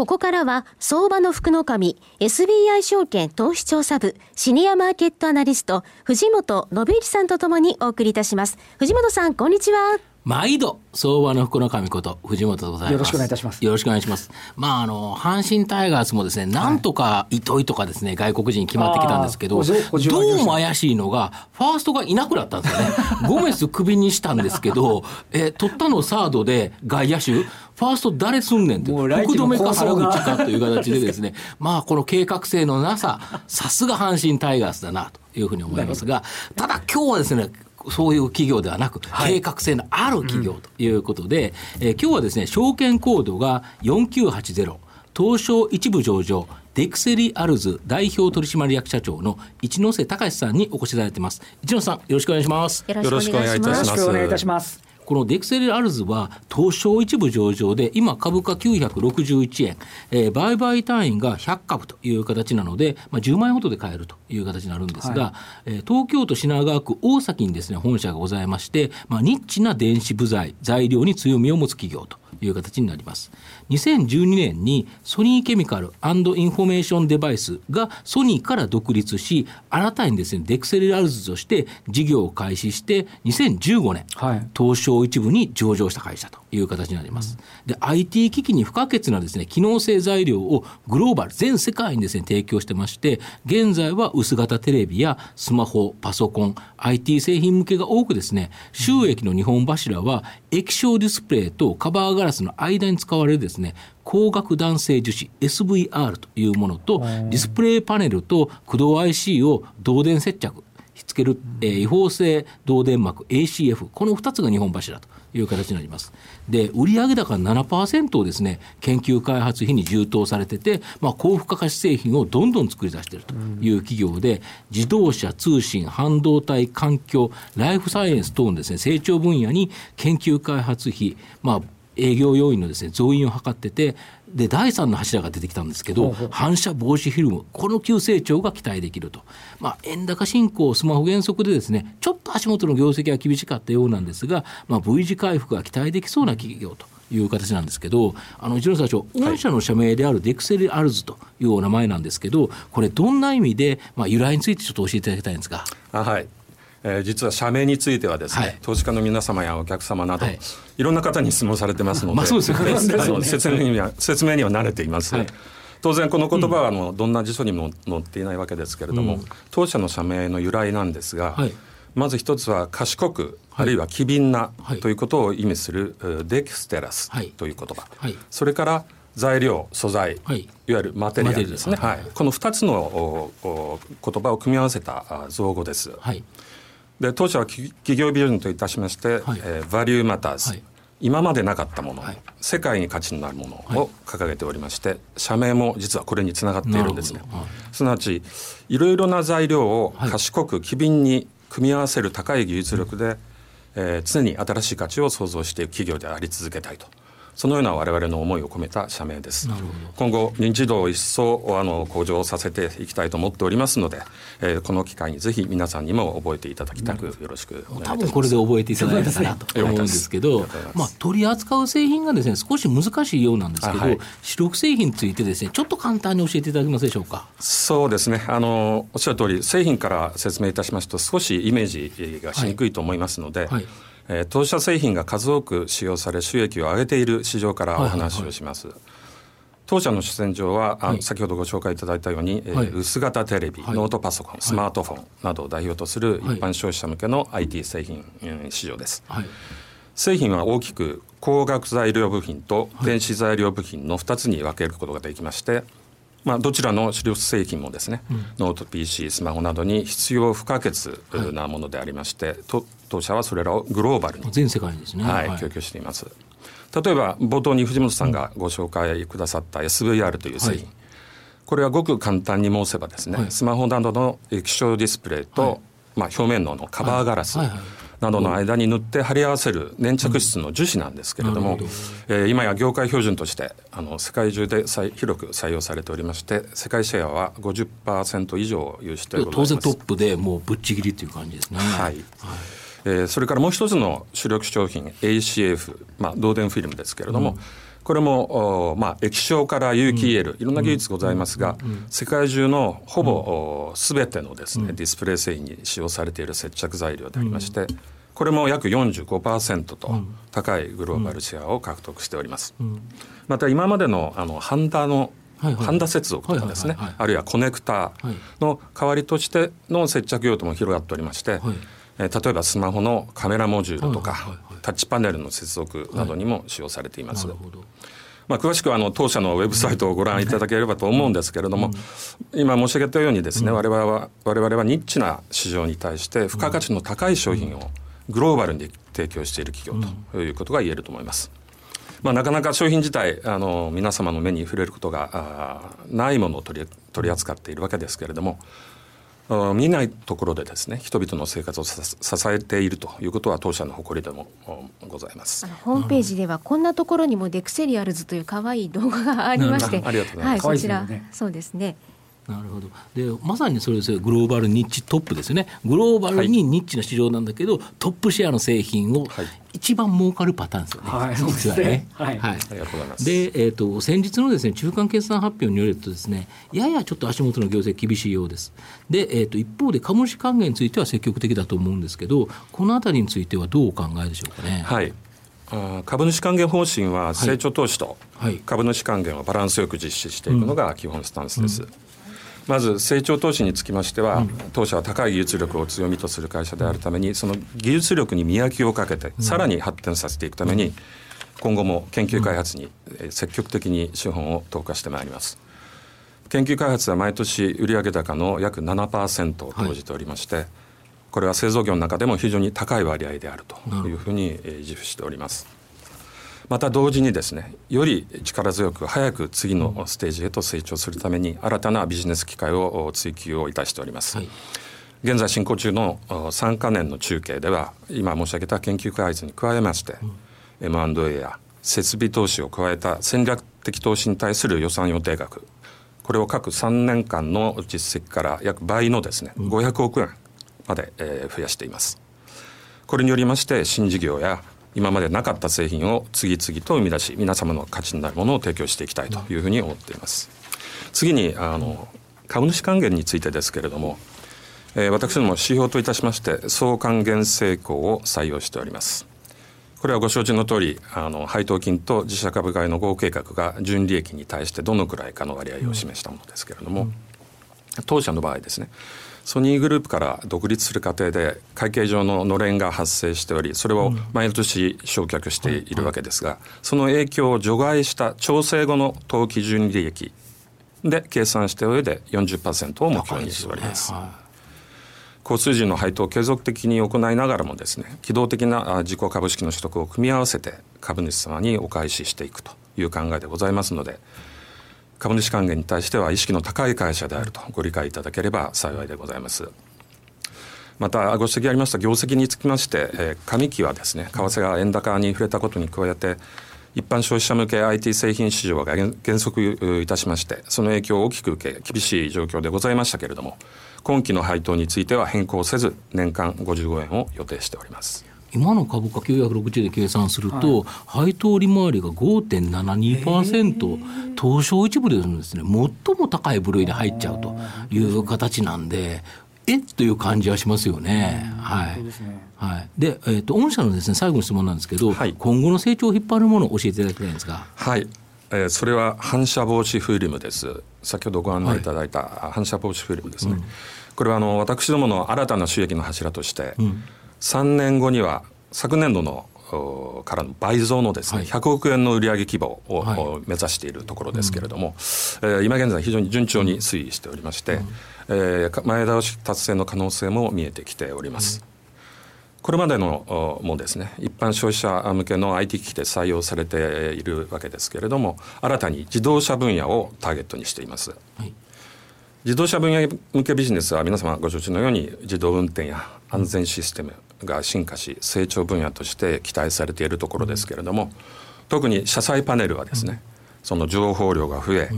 ここからは相場の福の神 SBI 証券投資調査部シニアマーケットアナリスト藤本信一さんとともにお送りいたします。藤本さんこんにちは。毎度、相場の福の神こと藤本でございます。よろしくお願いいたします。よろしくお願いします。まあ、あの、阪神タイガースもですね、なんとか糸井とかですね、外国人決まってきたんですけど、どうも怪しいのが、ファーストがいなくなったんですよね。ゴメスクビにしたんですけど、え取ったのサードで外野手、ファースト誰すんねんって、福留か原口かという形でですね、まあ、この計画性のなさ、さすが阪神タイガースだなというふうに思いますが、ただ今日はですね、そういう企業ではなく、計画性のある企業ということで、うん、えー、今日はですね、証券コードが4980、東証一部上場、デクセリアルズ代表取締役社長の一ノ瀬隆さんにお越しいただいてます。一ノ瀬さん、よろしくお願いします。よろしくお願いいたします。このデクセルアルズは東証一部上場で、今株価961円、えー、売買単位が100株という形なので、まあ、10万円ほどで買えるという形になるんですが、はい、えー、東京都品川区大崎にですね、本社がございまして、まあ、ニッチな電子部材、材料に強みを持つ企業という形になります。2012年にソニーケミカルインフォメーションデバイスがソニーから独立し、新たにですね、デクセリアルズとして事業を開始して、2015年、はい、東証一部に上場した会社という形になります。で、IT 機器に不可欠なですね、機能性材料をグローバル、全世界にですね、提供してまして、現在は薄型テレビやスマホ、パソコン、IT 製品向けが多くですね、収益の二本柱は液晶ディスプレイとカバーガラスの間に使われるですね、光学弾性樹脂 SVR というものと、ディスプレイパネルと駆動 IC を導電接着、ひっつける、えー、違法性導電膜 ACF、この2つが日本柱という形になります。で、売上高7%をですね、研究開発費に充当されてて、まあ、高付加価値製品をどんどん作り出しているという企業で、自動車、通信、半導体、環境、ライフサイエンス等のですね、成長分野に研究開発費、まあ、営業要員のですね増員を図っててで第3の柱が出てきたんですけど反射防止フィルムこの急成長が期待できると、まあ、円高進行スマホ減速でですねちょっと足元の業績は厳しかったようなんですが、まあ、V 字回復が期待できそうな企業と。いう形なんですけど、あの一ノ社長、御社の社名であるデクセルアルズというお名前なんですけど、これ、どんな意味で、まあ、由来についてちょっと教えていただきたいんですが。あはいえー、実は社名についてはですね、はい、投資家の皆様やお客様など、はい、いろんな方に質問されてますので、まあ、そうですよね。あの説明には説明には慣れています。はい、当然この言葉はあの、どんな辞書にも載っていないわけですけれども、うん、当社の社名の由来なんですが、まず一つは賢く、あるいは機敏なということを意味する、デキステラスという言葉、それから材料素材、はい、いわゆるマテリアルですね、はい、この2つの言葉を組み合わせた造語です。はいで当社は企業ビジョンといたしまして、はい、えー、バリューマターズ、はい、今までなかったもの、はい、世界に価値のあるものを掲げておりまして、社名も実はこれにつながっているんですね。すなわちいろいろな材料を賢く機敏に組み合わせる高い技術力で、えー、常に新しい価値を創造していく企業であり続けたいと。そのような我々の思いを込めた社名です。今後認知度を一層あの向上させていきたいと思っておりますので、えー、この機会にぜひ皆さんにも覚えていただきたくよろしくお願いします。多分これで覚えていただいたかなと思うんですけど、まあ、取り扱う製品がですね少し難しいようなんですけど、はい、主力製品についてですねちょっと簡単に教えていただけますでしょうか？そうですね。あのおっしゃる通り製品から説明いたしますと少しイメージがしにくいと思いますので、はい。はいえー、当社製品が数多く使用され収益を上げている市場からお話をします。はいはいはい当社の主戦場は、はい、先ほどご紹介いただいたように、はい、薄型テレビ、はい、ノートパソコン、スマートフォンなどを代表とする一般消費者向けの IT 製品、市場です、製品は大きく光学材料部品と電子材料部品の2つに分けることができまして、まあ、どちらの主力製品もですね、うん、ノート PC スマホなどに必要不可欠なものでありまして、はい、当社はそれらをグローバルに全世界ですね、はい、はい、供給しています。例えば冒頭に藤本さんがご紹介くださった SVR という製品、はい、これはごく簡単に申せばですね、スマホなどの液晶ディスプレイと、まあ、表面のカバーガラス、などの間に塗って貼り合わせる粘着質の樹脂なんですけれども、うん、えー、今や業界標準としてあの世界中で広く採用されておりまして世界シェアは50%以上有してございます。当然トップでもうぶっちぎりっていう感じですね。はい、はい。えー、それからもう一つの主力商品 ACF、まあ、導電フィルムですけれども、うんこれも、まあ、液晶から有機 EL、いろんな技術ございますが、世界中のほぼすべてのですね、ディスプレイ製品に使用されている接着材料でありまして、これも約45%と高いグローバルシェアを獲得しております。また今までのあのハンダのハンダ接続とかですね、あるいはコネクタの代わりとしての接着用途も広がっておりまして、えー、例えばスマホのカメラモジュールとか、タッチパネルの接続などにも使用されています。まあ、詳しくはあの当社のウェブサイトをご覧いただければと思うんですけれども、今申し上げたようにですね、我々は我々はニッチな市場に対して付加価値の高い商品をグローバルに提供している企業ということが言えると思います。まあ、なかなか商品自体あの皆様の目に触れることがないものを取り取り扱っているわけですけれども見えないところでですね人々の生活を支えているということは当社の誇りでもございます。ホームページではこんなところにもデクセリアルズという可愛い動画がありまして、ありがとうございます、はい、こちら、ね、そうですねなるほど。でまさにそれですグローバルニッチトップですよね。グローバルにニッチな市場なんだけど、はい、トップシェアの製品を一番儲かるパターンですよね、はい、実はね。はい、はい、ありがとうございます。で、えーと、先日のですね中間決算発表によるとですねややちょっと足元の業績厳しいようです。で、えーと、一方で株主還元については積極的だと思うんですけどこのあたりについてはどうお考えでしょうかね。はい。株主還元方針は成長投資と株主還元をバランスよく実施していくのが基本スタンスです。うんうんまず成長投資につきましては、当社は高い技術力を強みとする会社であるためにその技術力に磨きをかけてさらに発展させていくために今後も研究開発に積極的に資本を投下してまいります。研究開発は毎年売上高の約7%を投じておりまして、これは製造業の中でも非常に高い割合であるというふうに自負しておりますまた同時にですねより力強く早く次のステージへと成長するために新たなビジネス機会を追求をいたしております。はい現在進行中の3か年の中継では今申し上げた研究開発に加えまして、うん、M&A や設備投資を加えた戦略的投資に対する予算予定額これを各3年間の実績から約倍のですね、うん、500億円まで、えー、増やしていますこれによりまして新事業や今までなかった製品を次々と生み出し皆様の価値になるものを提供していきたいというふうに思っています。次にあの株主還元についてですけれども、えー、私ども指標といたしまして総還元成功を採用しております。これはご承知の通りあの配当金と自社株買いの合計額が純利益に対してどのくらいかの割合を示したものですけれども、当社の場合ですねソニーグループから独立する過程で会計上ののれんが発生しておりそれを毎年償却しているわけですが、その影響を除外した調整後の当期純利益で計算した上で40%を目標にしております。交通時の配当を継続的に行いながらもですね機動的な自己株式の取得を組み合わせて株主様にお返ししていくという考えでございますので株主還元に対しては意識の高い会社であるとご理解いただければ幸いでございます。またご指摘ありました業績につきまして、えー、上期はですね為替が円高に触れたことに加えて一般消費者向け IT 製品市場が減速いたしましてその影響を大きく受け厳しい状況でございましたけれども今期の配当については変更せず年間55円を予定しております。今の株価960で計算すると、はい、配当利回りが5.72%、東証一部でですね、最も高い部類に入っちゃうという形なんで、えという感じはしますよね。はい。はい。で、えっ、ー、と、御社のですね、最後の質問なんですけど、はい、今後の成長を引っ張るものを教えていただきたいんですが。はい。えー、それは反射防止フィルムです。先ほどご案内いただいた反射防止フィルムですね。はい、これはあの私どもの新たな収益の柱として、うん3年後には昨年度のからの倍増のですね、はい、100億円の売上規模を、はい、目指しているところですけれども、うん、えー、今現在非常に順調に推移しておりまして、うん、えー、前倒し達成の可能性も見えてきております。うん、これまでのもですね一般消費者向けの IT 機器で採用されているわけですけれども新たに自動車分野をターゲットにしています。はい。自動車分野向けビジネスは皆様ご承知のように自動運転や安全システムが進化し成長分野として期待されているところですけれども特に車載パネルはですねその情報量が増え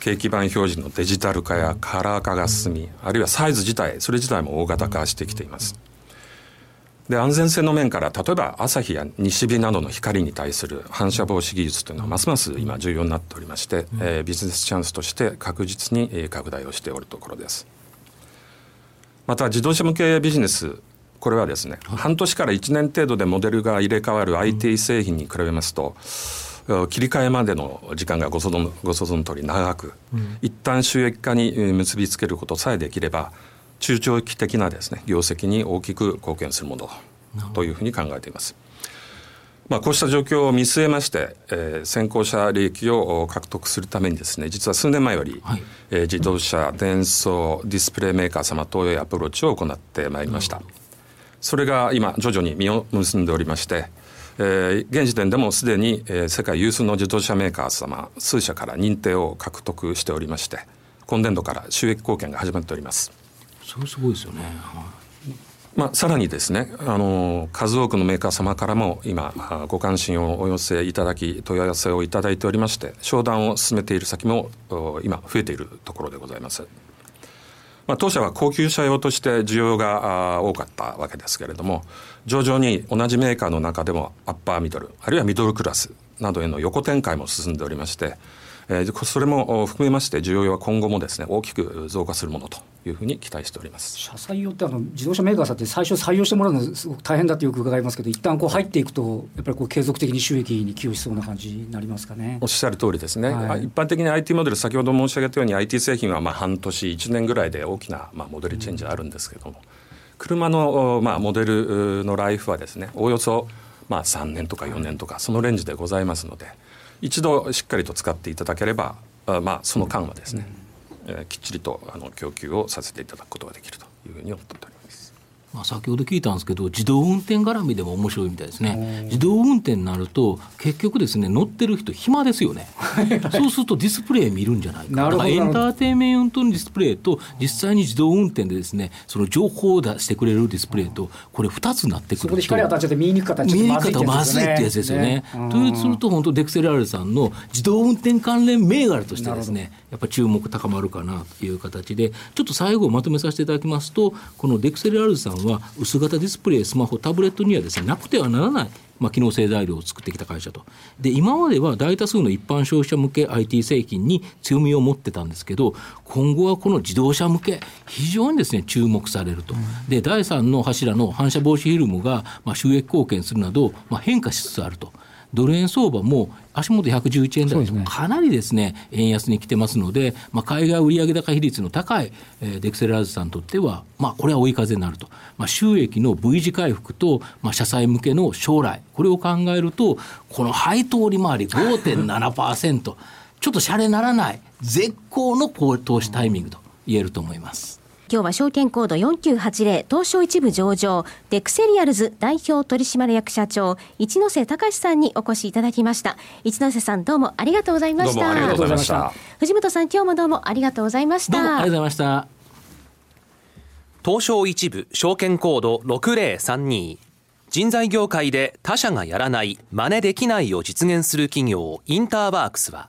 景気板表示のデジタル化やカラー化が進みあるいはサイズ自体それ自体も大型化してきています。で安全性の面から例えば朝日や西日などの光に対する反射防止技術というのはますます今重要になっておりまして、うん、えー、ビジネスチャンスとして確実に拡大をしておるところです。また自動車向けビジネスこれはですね、半年から1年程度でモデルが入れ替わる IT 製品に比べますと、切り替えまでの時間がご想像ご想像の通り長く、うん、一旦収益化に結びつけることさえできれば中長期的なですね業績に大きく貢献するものというふうに考えています。まあ、こうした状況を見据えまして、えー、先行者利益を獲得するためにですね実は数年前より、はい、えー、自動車電装ディスプレイメーカー様等へアプローチを行ってまいりました、それが今徐々に実を結んでおりまして、えー、現時点でもすでに、えー、世界有数の自動車メーカー様数社から認定を獲得しておりまして今年度から収益貢献が始まっております。それすごいですよね、まあ、さらにですねあの数多くのメーカー様からも今ご関心をお寄せいただき問い合わせをいただいておりまして商談を進めている先も今増えているところでございます。まあ、当社は高級車用として需要が多かったわけですけれども徐々に同じメーカーの中でもアッパーミドルあるいはミドルクラスなどへの横展開も進んでおりましてえ、それも含めまして需要は今後もですね大きく増加するものというふうに期待しております。車載用ってあの自動車メーカーさんって最初採用してもらうのすごく大変だってよく伺いますけど一旦こう入っていくとやっぱりこう継続的に収益に寄与しそうな感じになりますかね。おっしゃる通りですね、はい、一般的に IT モデル先ほど申し上げたように IT 製品はまあ半年1年ぐらいで大きなまあモデルチェンジあるんですけども、うん、車のまあモデルのライフはですねおおよそまあ3年とか4年とかそのレンジでございますので一度しっかりと使っていただければあまあその間はですね、えー、きっちりと供給をさせていただくことができるというふうに思っております。まあ、先ほど聞いたんですけど、自動運転絡みでも面白いみたいですね、自動運転になると、結局ですね、乗ってる人、暇ですよね、そうするとディスプレイ見るんじゃないか、だからエンターテインメントのディスプレイと、実際に自動運転でですね、その情報を出してくれるディスプレイと、これ、2つになってくると、そこで光当たっちゃって、見えにくかったら、見えにくかったらまずいってやつですよね。ねというすると、本当、デクセラールさんの自動運転関連銘柄としてですね、やっぱ注目高まるかなという形で、ちょっと最後まとめさせていただきますと、このデクセラールさんは、薄型ディスプレイ、スマホ、タブレットにはですねなくてはならないまあ、機能性材料を作ってきた会社と。で、今までは大多数の一般消費者向け IT 製品に強みを持ってたんですけど、今後はこの自動車向け、非常にですね、注目されると。で、第3の柱の反射防止フィルムが、まあ、収益貢献するなど、まあ、変化しつつあると。ドル円相場も足元111円台でかなりですね円安に来てますので、まあ、海外売上高比率の高い、えー、デクセラーズさんにとっては、まあ、これは追い風になると、まあ、収益の V 字回復と、まあ、社債向けの将来。これを考えるとこの配当利回り5.7%ちょっとシャレならない絶好の投資タイミングと言えると思います。今日は証券コード4980東証一部上場デクセリアルズ代表取締役社長一ノ瀬隆さんにお越しいただきました。一ノ瀬さんどうもありがとうございました。ありがとうございました。藤本さん今日もどうもありがとうございました。ありがとうございました。東証一部証券コード6032人材業界で他社がやらない真似できないを実現する企業インターワークスは